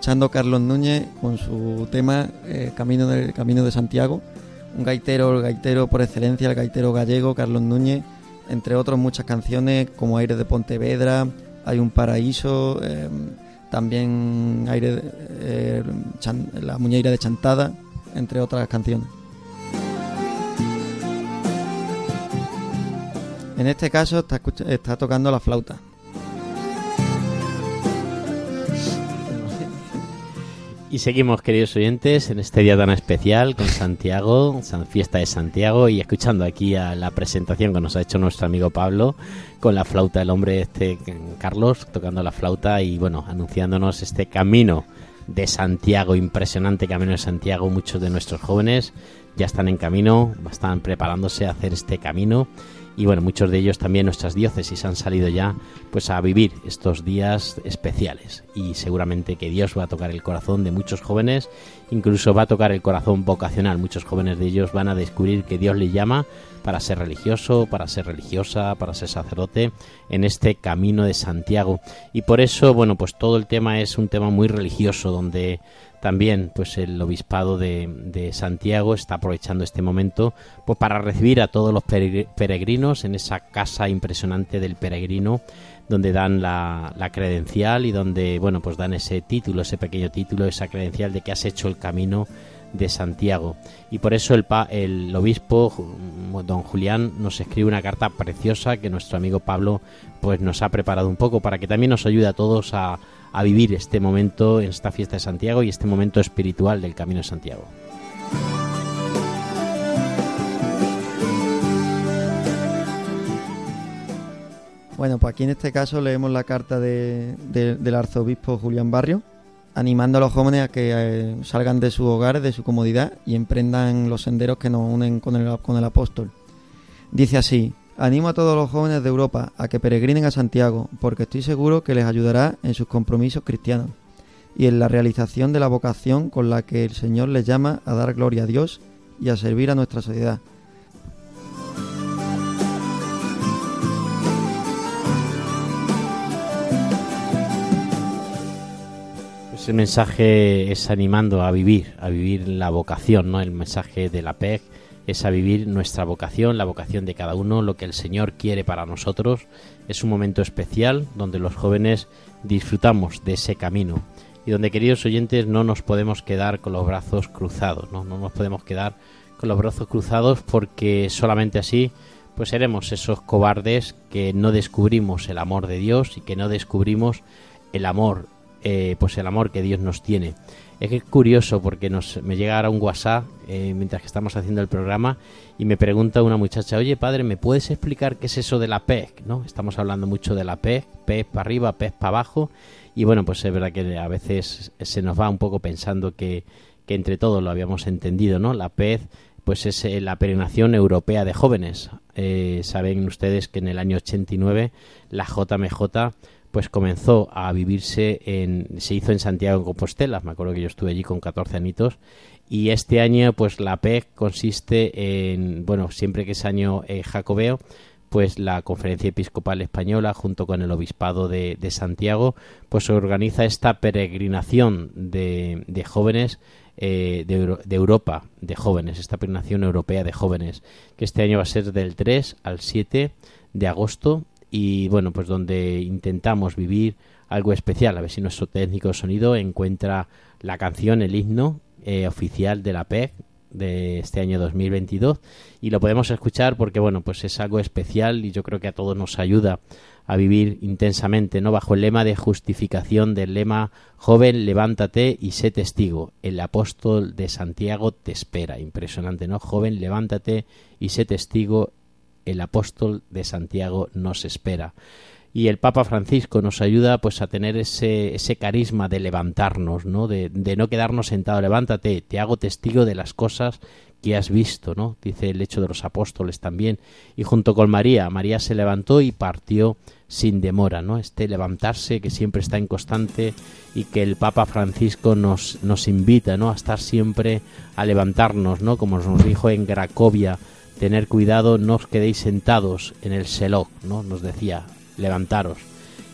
Escuchando Carlos Núñez con su tema eh, Camino, de, Camino de Santiago. Un gaitero, el gaitero por excelencia, el gaitero gallego, Carlos Núñez. Entre otros muchas canciones como Aire de Pontevedra, Hay un paraíso, eh, también Aire, de- eh, La Muñeira de Chantada, entre otras canciones. En este caso está tocando la flauta. Y seguimos, queridos oyentes, en este día tan especial con Santiago, San Fiesta de Santiago, y escuchando aquí a la presentación que nos ha hecho nuestro amigo Pablo con la flauta, el hombre este, Carlos, tocando la flauta y bueno, anunciándonos este camino de Santiago, impresionante camino de Santiago. Muchos de nuestros jóvenes ya están en camino, están preparándose a hacer este camino. Y bueno, muchos de ellos también nuestras diócesis han salido ya pues a vivir estos días especiales. Y seguramente que Dios va a tocar el corazón de muchos jóvenes, incluso va a tocar el corazón vocacional. Muchos jóvenes de ellos van a descubrir que Dios les llama para ser religioso, para ser religiosa, para ser sacerdote en este camino de Santiago. Y por eso, bueno, pues todo el tema es un tema muy religioso donde también pues el obispado de, de Santiago está aprovechando este momento pues para recibir a todos los peregr- peregrinos en esa casa impresionante del peregrino donde dan la, la credencial y donde, bueno, pues dan ese título, ese pequeño título, esa credencial de que has hecho el camino de Santiago. Y por eso el, pa- el obispo, ju- don Julián, nos escribe una carta preciosa que nuestro amigo Pablo pues nos ha preparado un poco para que también nos ayude a todos a, a vivir este momento en esta fiesta de Santiago y este momento espiritual del Camino de Santiago. Bueno, pues aquí en este caso leemos la carta de- de- del arzobispo Julián Barrio, animando a los jóvenes a que eh, salgan de sus hogares, de su comodidad y emprendan los senderos que nos unen con el, con el apóstol. Dice así, animo a todos los jóvenes de Europa a que peregrinen a Santiago, porque estoy seguro que les ayudará en sus compromisos cristianos y en la realización de la vocación con la que el Señor les llama a dar gloria a Dios y a servir a nuestra sociedad. El mensaje es animando a vivir, a vivir la vocación, ¿no? El mensaje de la PEG es a vivir nuestra vocación, la vocación de cada uno, lo que el Señor quiere para nosotros. Es un momento especial donde los jóvenes disfrutamos de ese camino y donde, queridos oyentes, no nos podemos quedar con los brazos cruzados, ¿no? No nos podemos quedar con los brazos cruzados porque solamente así pues seremos esos cobardes que no descubrimos el amor de Dios y que no descubrimos el amor eh, pues el amor que Dios nos tiene. Es que es curioso porque nos, me llega ahora un WhatsApp eh, mientras que estamos haciendo el programa y me pregunta una muchacha, oye padre, ¿me puedes explicar qué es eso de la PEC? ¿no? Estamos hablando mucho de la PEC, PEC para arriba, PEC para abajo y bueno, pues es verdad que a veces se nos va un poco pensando que, que entre todos lo habíamos entendido, ¿no? La PEC pues es eh, la peregrinación europea de jóvenes. Saben ustedes que en el año 89 la JMJ pues comenzó a vivirse en se hizo en Santiago de Compostela, me acuerdo que yo estuve allí con 14 añitos y este año pues la PEC consiste en bueno, siempre que es año eh, jacobeo pues la Conferencia Episcopal Española junto con el Obispado de, Santiago pues organiza esta peregrinación de, jóvenes eh, de, de Europa de jóvenes, esta peregrinación europea de jóvenes que este año va a ser del 3 al 7 de agosto y bueno pues donde intentamos vivir algo especial. A ver si nuestro técnico de sonido encuentra la canción el himno eh, oficial de la PEC de este año 2022 y lo podemos escuchar porque bueno pues es algo especial y yo creo que a todos nos ayuda a vivir intensamente no bajo el lema de justificación del lema joven levántate y sé testigo el apóstol de Santiago te espera. Impresionante no joven levántate y sé testigo el apóstol de Santiago nos espera. Y el Papa Francisco nos ayuda pues a tener ese, ese carisma de levantarnos, ¿no? De, de no quedarnos sentado, levántate, te hago testigo de las cosas que has visto, ¿no? Dice el hecho de los apóstoles también. Y junto con María, María se levantó y partió sin demora, ¿no? Este levantarse que siempre está en constante y que el Papa Francisco nos, nos invita, ¿no? A estar siempre a levantarnos, ¿no? Como nos dijo en Cracovia, tener cuidado, no os quedéis sentados en el Selok, ¿no? Nos decía, levantaros.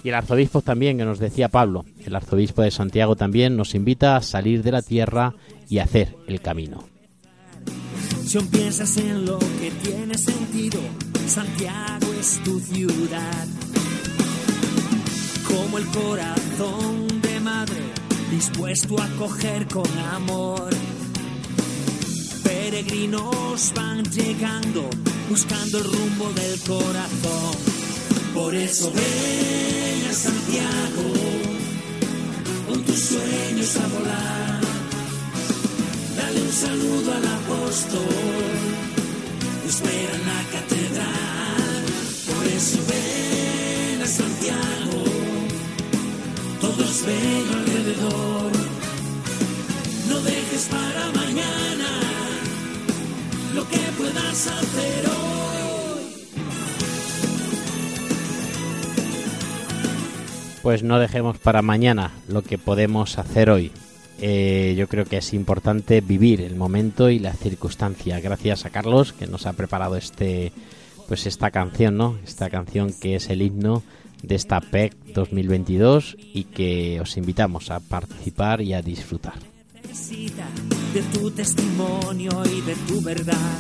Y el arzobispo también, que nos decía Pablo, el arzobispo de Santiago también nos invita a salir de la tierra y hacer el camino. Si piensas en lo que tiene sentido, Santiago es tu ciudad. Como el corazón de madre, dispuesto a coger con amor. Peregrinos van llegando, buscando el rumbo del corazón. Por eso ven a Santiago, con tus sueños a volar. Dale un saludo al apóstol, espera en la catedral. Por eso ven a Santiago, todos ven alrededor. No dejes para mañana lo que puedas hacer hoy. Pues no dejemos para mañana lo que podemos hacer hoy. Eh, yo creo que es importante vivir el momento y la circunstancia. Gracias a Carlos que nos ha preparado este, pues esta canción, ¿no? Esta canción que es el himno de esta PEC 2022 y que os invitamos a participar y a disfrutar. necesita de tu testimonio y de tu verdad.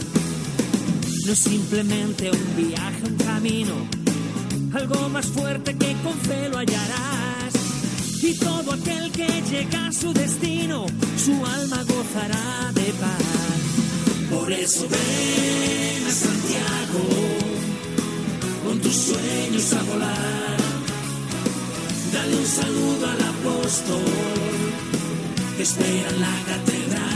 No es simplemente un viaje, un camino algo más fuerte que con celo hallarás. Y todo aquel que llega a su destino, su alma gozará de paz. Por eso ven a Santiago, con tus sueños a volar. Dale un saludo al apóstol, que espera en la catedral.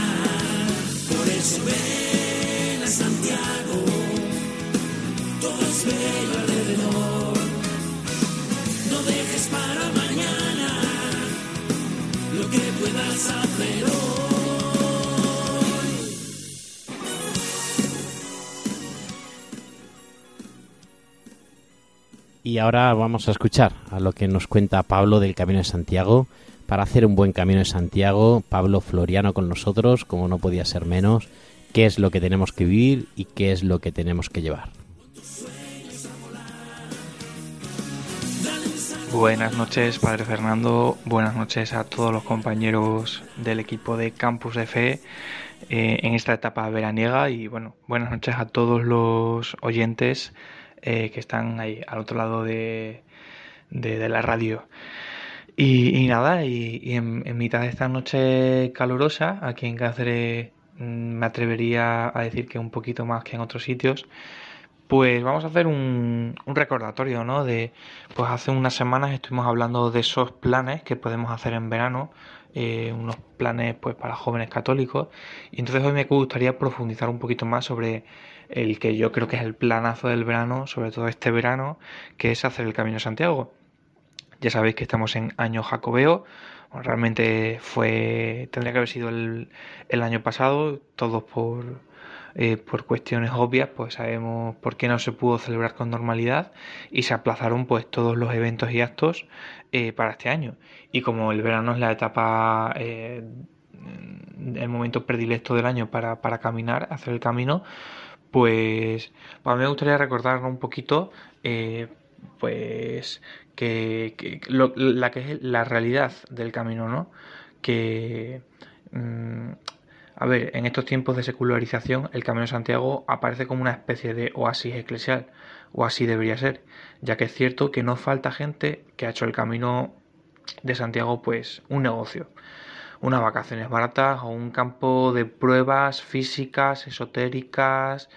Eso ven a Santiago, todo es bello alrededor. No dejes para mañana lo que puedas hacer hoy. Y ahora vamos a escuchar a lo que nos cuenta Pablo del Camino de Santiago. Para hacer un buen Camino de Santiago, Pablo Floriano con nosotros, como no podía ser menos, qué es lo que tenemos que vivir y qué es lo que tenemos que llevar. Buenas noches, Padre Fernando. Buenas noches a todos los compañeros del equipo de Campus de Fe eh, en esta etapa veraniega y bueno, buenas noches a todos los oyentes eh, que están ahí al otro lado de- de la radio. Y, nada, y, en, mitad de esta noche calurosa, aquí en Cáceres mm, me atrevería a decir que un poquito más que en otros sitios, pues vamos a hacer un, un recordatorio, ¿no? De, pues hace unas semanas estuvimos hablando de esos planes que podemos hacer en verano, eh, unos planes pues para jóvenes católicos, y entonces hoy me gustaría profundizar un poquito más sobre el que yo creo que es el planazo del verano, sobre todo este verano, que es hacer el Camino Santiago. Ya sabéis que estamos en año jacobeo. Realmente fue. tendría que haber sido el, el año pasado, todos por, eh, por cuestiones obvias, pues sabemos por qué no se pudo celebrar con normalidad y se aplazaron pues todos los eventos y actos eh, para este año. Y como el verano es la etapa, eh, el momento predilecto del año para, para caminar, hacer el camino, pues a mí me gustaría recordar un poquito, pues, que, la que es la realidad del camino, ¿no? Que, mm, a ver, en estos tiempos de secularización, el Camino de Santiago aparece como una especie de oasis eclesial, o así debería ser, ya que es cierto que no falta gente que ha hecho el Camino de Santiago, pues, un negocio unas vacaciones baratas o un campo de pruebas físicas, esotéricas,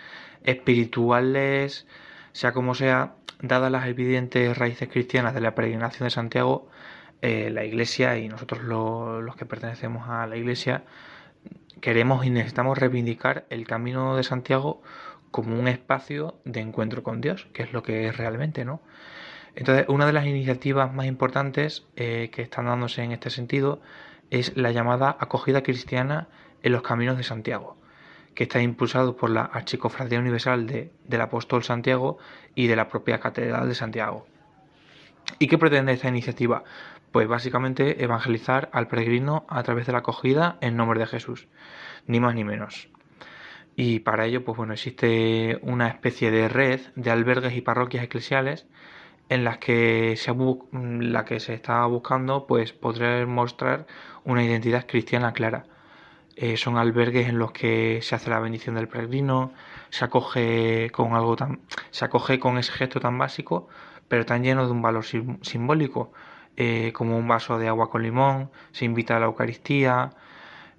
espirituales, sea como sea, dadas las evidentes raíces cristianas de la peregrinación de Santiago, eh, la Iglesia y nosotros lo- los que pertenecemos a la Iglesia queremos y necesitamos reivindicar el camino de Santiago como un espacio de encuentro con Dios, que es lo que es realmente, ¿no? Entonces, una de las iniciativas más importantes eh, que están dándose en este sentido es la llamada acogida cristiana en los caminos de Santiago, que está impulsado por la Archicofradía Universal de- del Apóstol Santiago y de la propia Catedral de Santiago. ¿Y qué pretende esta iniciativa? Pues básicamente evangelizar al peregrino a través de la acogida en nombre de Jesús, ni más ni menos. Y para ello, pues bueno, existe una especie de red de albergues y parroquias eclesiales en las que se, la que se está buscando pues poder mostrar una identidad cristiana clara. Eh, son albergues en los que se hace la bendición del peregrino, se acoge con algo tan, se acoge con ese gesto tan básico, pero tan lleno de un valor sim- simbólico, eh, como un vaso de agua con limón, se invita a la Eucaristía,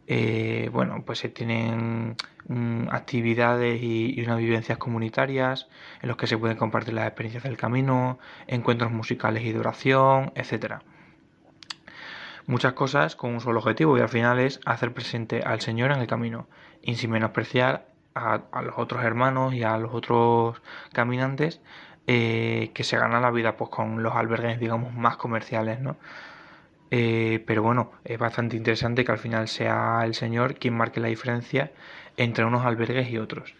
eh, bueno, pues se tienen mm, actividades y, y unas vivencias comunitarias en los que se pueden compartir las experiencias del camino, encuentros musicales y de oración, etcétera. Muchas cosas con un solo objetivo y al final es hacer presente al Señor en el camino y sin menospreciar a, los otros hermanos y a los otros caminantes eh, que se ganan la vida pues con los albergues digamos más comerciales, ¿no? Eh, pero bueno, es bastante interesante que al final sea el Señor quien marque la diferencia entre unos albergues y otros.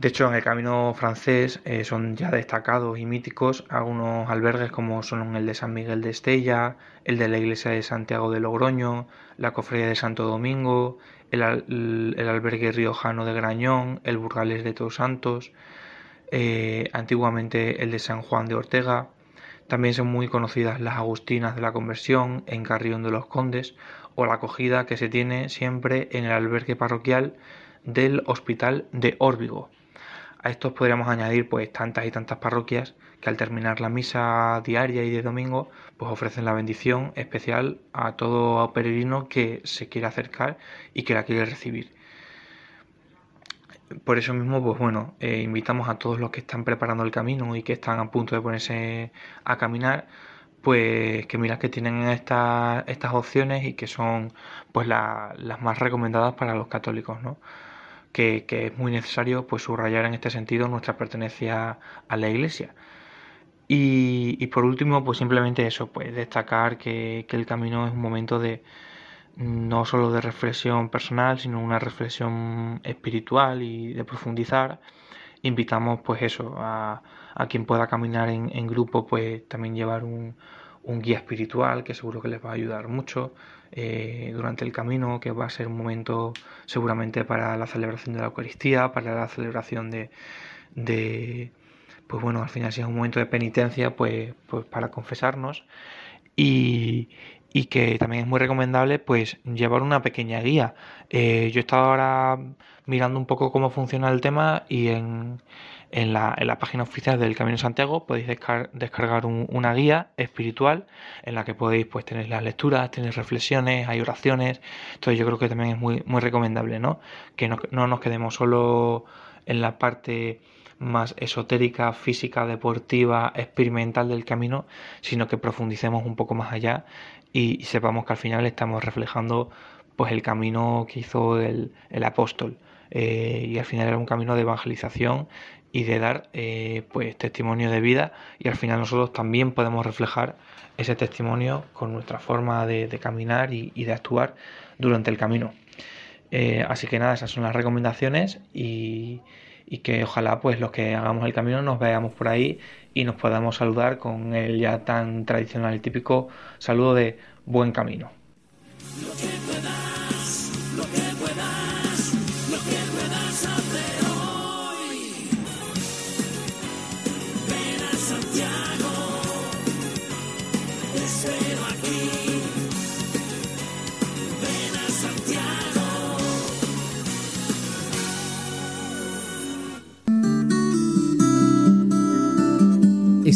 De hecho, en el camino francés eh, son ya destacados y míticos algunos albergues como son el de San Miguel de Estella, el de la iglesia de Santiago de Logroño, la cofradía de Santo Domingo, el, al- el albergue riojano de Grañón, el Burgales de Todos Santos, eh, antiguamente el de San Juan de Ortega. También son muy conocidas las Agustinas de la Conversión en Carrión de los Condes o la acogida que se tiene siempre en el albergue parroquial del Hospital de Órbigo. A estos podríamos añadir pues tantas y tantas parroquias que al terminar la misa diaria y de domingo pues ofrecen la bendición especial a todo peregrino que se quiere acercar y que la quiere recibir. Por eso mismo, pues bueno, eh, invitamos a todos los que están preparando el camino y que están a punto de ponerse a caminar, pues que mirad que tienen estas, estas opciones y que son pues la- las más recomendadas para los católicos, ¿no? Que, es muy necesario pues subrayar en este sentido nuestra pertenencia a la iglesia. Y, y por último, pues simplemente eso, pues destacar que, que el camino es un momento de no solo de reflexión personal, sino una reflexión espiritual y de profundizar. Invitamos pues eso, a, a quien pueda caminar en, en grupo, pues también llevar un, un guía espiritual que seguro que les va a ayudar mucho eh, durante el camino, que va a ser un momento seguramente para la celebración de la Eucaristía, para la celebración de, de pues bueno, al final si es un momento de penitencia, pues, pues para confesarnos y, y que también es muy recomendable pues llevar una pequeña guía. Eh, yo he estado ahora mirando un poco cómo funciona el tema y en, en, la, en la página oficial del Camino Santiago podéis descar- descargar un- una guía espiritual en la que podéis pues tener las lecturas, tener reflexiones, hay oraciones. Entonces yo creo que también es muy, muy recomendable, ¿no? Que no, no nos quedemos solo en la parte más esotérica, física, deportiva, experimental del camino, sino que profundicemos un poco más allá y, y sepamos que al final estamos reflejando pues el camino que hizo el, el apóstol. Eh, y al final era un camino de evangelización y de dar eh, pues testimonio de vida y al final nosotros también podemos reflejar ese testimonio con nuestra forma de, de caminar y, y de actuar durante el camino. Eh, así que nada, esas son las recomendaciones y, y que ojalá pues los que hagamos el camino nos veamos por ahí y nos podamos saludar con el ya tan tradicional y típico saludo de buen camino.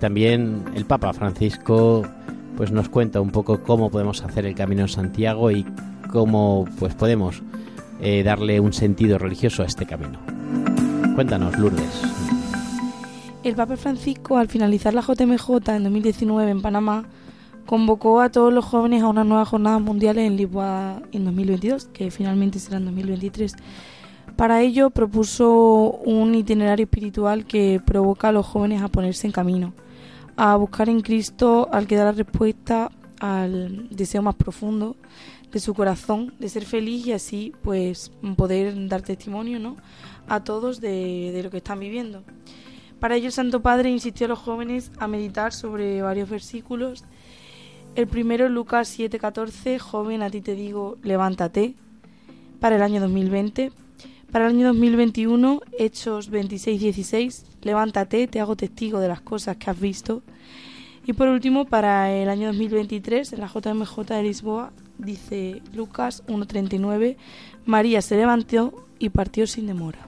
También el Papa Francisco pues nos cuenta un poco cómo podemos hacer el camino en Santiago y cómo pues podemos eh, darle un sentido religioso a este camino. Cuéntanos, Lourdes. El Papa Francisco, al finalizar la JMJ en 2019 en Panamá, convocó a todos los jóvenes a unas nuevas jornadas mundiales en Lisboa en 2022, que finalmente será en 2023. Para ello propuso un itinerario espiritual que provoca a los jóvenes a ponerse en camino, a buscar en Cristo al que da la respuesta al deseo más profundo de su corazón de ser feliz y así pues poder dar testimonio ¿no? a todos de, de lo que están viviendo. Para ello el Santo Padre insistió a los jóvenes a meditar sobre varios versículos. El primero, Lucas 7:14, joven, a ti te digo, levántate, para el año 2020. Para el año 2021, Hechos 26:16, levántate, te hago testigo de las cosas que has visto. Y por último, para el año 2023, en la JMJ de Lisboa, dice Lucas 1:39, María se levantó y partió sin demora.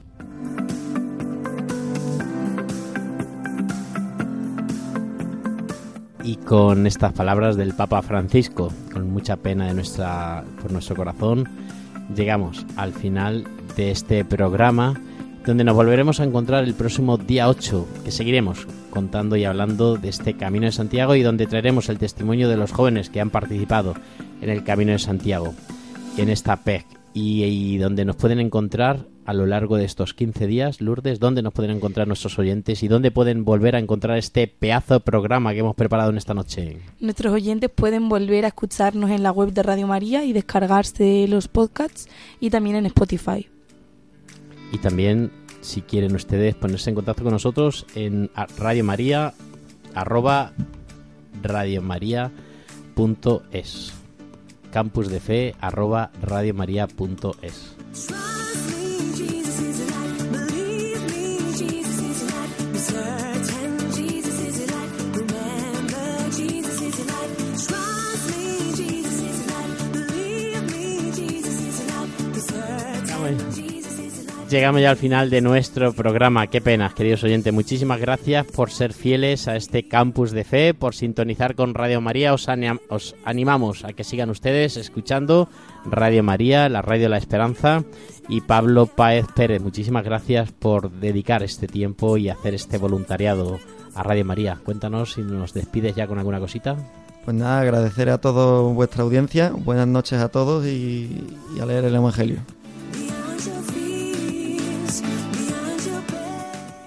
Y con estas palabras del Papa Francisco, con mucha pena de nuestra, por nuestro corazón, llegamos al final de este programa donde nos volveremos a encontrar el próximo día 8, que seguiremos contando y hablando de este Camino de Santiago y donde traeremos el testimonio de los jóvenes que han participado en el Camino de Santiago, en esta PEC, y, y donde nos pueden encontrar a lo largo de estos 15 días, Lourdes, dónde nos pueden encontrar nuestros oyentes y dónde pueden volver a encontrar este pedazo de programa que hemos preparado en esta noche. Nuestros oyentes pueden volver a escucharnos en la web de Radio María y descargarse los podcasts y también en Spotify. Y también, si quieren ustedes ponerse en contacto con nosotros en Radio María, arroba radiomaria.es. Campus de Fe, arroba radiomaria.es. Llegamos ya al final de nuestro programa. Qué pena, queridos oyentes. Muchísimas gracias por ser fieles a este campus de fe, por sintonizar con Radio María. Os, anim- os animamos a que sigan ustedes escuchando Radio María, la radio de la esperanza. Y Pablo Páez Pérez, muchísimas gracias por dedicar este tiempo y hacer este voluntariado a Radio María. Cuéntanos si nos despides ya con alguna cosita. Pues nada, agradecer a toda vuestra audiencia, buenas noches a todos y, y a leer el Evangelio.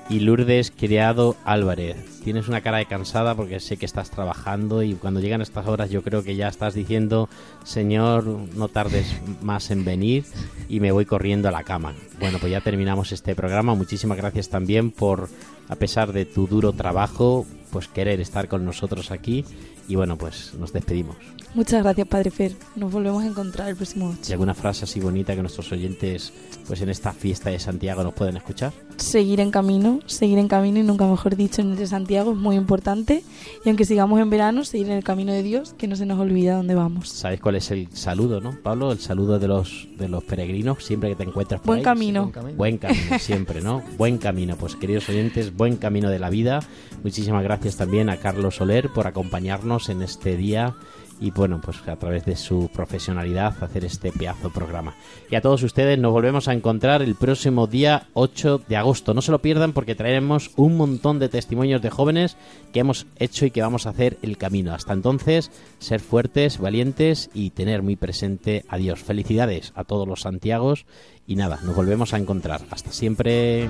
Y Lourdes Criado Álvarez. Tienes una cara de cansada porque sé que estás trabajando y cuando llegan estas horas yo creo que ya estás diciendo, Señor, no tardes más en venir y me voy corriendo a la cama. Bueno, pues ya terminamos este programa. Muchísimas gracias también por, a pesar de tu duro trabajo, pues querer estar con nosotros aquí. Y bueno, pues nos despedimos. Muchas gracias, Padre Fer. Nos volvemos a encontrar el próximo 8. ¿Y alguna frase así bonita que nuestros oyentes, pues en esta fiesta de Santiago nos pueden escuchar? Seguir en camino, seguir en camino y nunca mejor dicho en el de Santiago es muy importante. Y aunque sigamos en verano, seguir en el camino de Dios, que no se nos olvida dónde vamos. ¿Sabes cuál es el saludo, no, Pablo? El saludo de los de los peregrinos siempre que te encuentras por Buen ahí. camino. Buen camino. Buen camino, <laughs> siempre, ¿no? Buen camino. Pues queridos oyentes, buen camino de la vida. Muchísimas gracias también a Carlos Soler por acompañarnos en este día y bueno, pues a través de su profesionalidad hacer este pedazo programa. Y a todos ustedes nos volvemos a encontrar el próximo día 8 de agosto. No se lo pierdan porque traeremos un montón de testimonios de jóvenes que hemos hecho y que vamos a hacer el camino. Hasta entonces, ser fuertes, valientes y tener muy presente a Dios. Felicidades a todos los Santiagos y nada, nos volvemos a encontrar. Hasta siempre.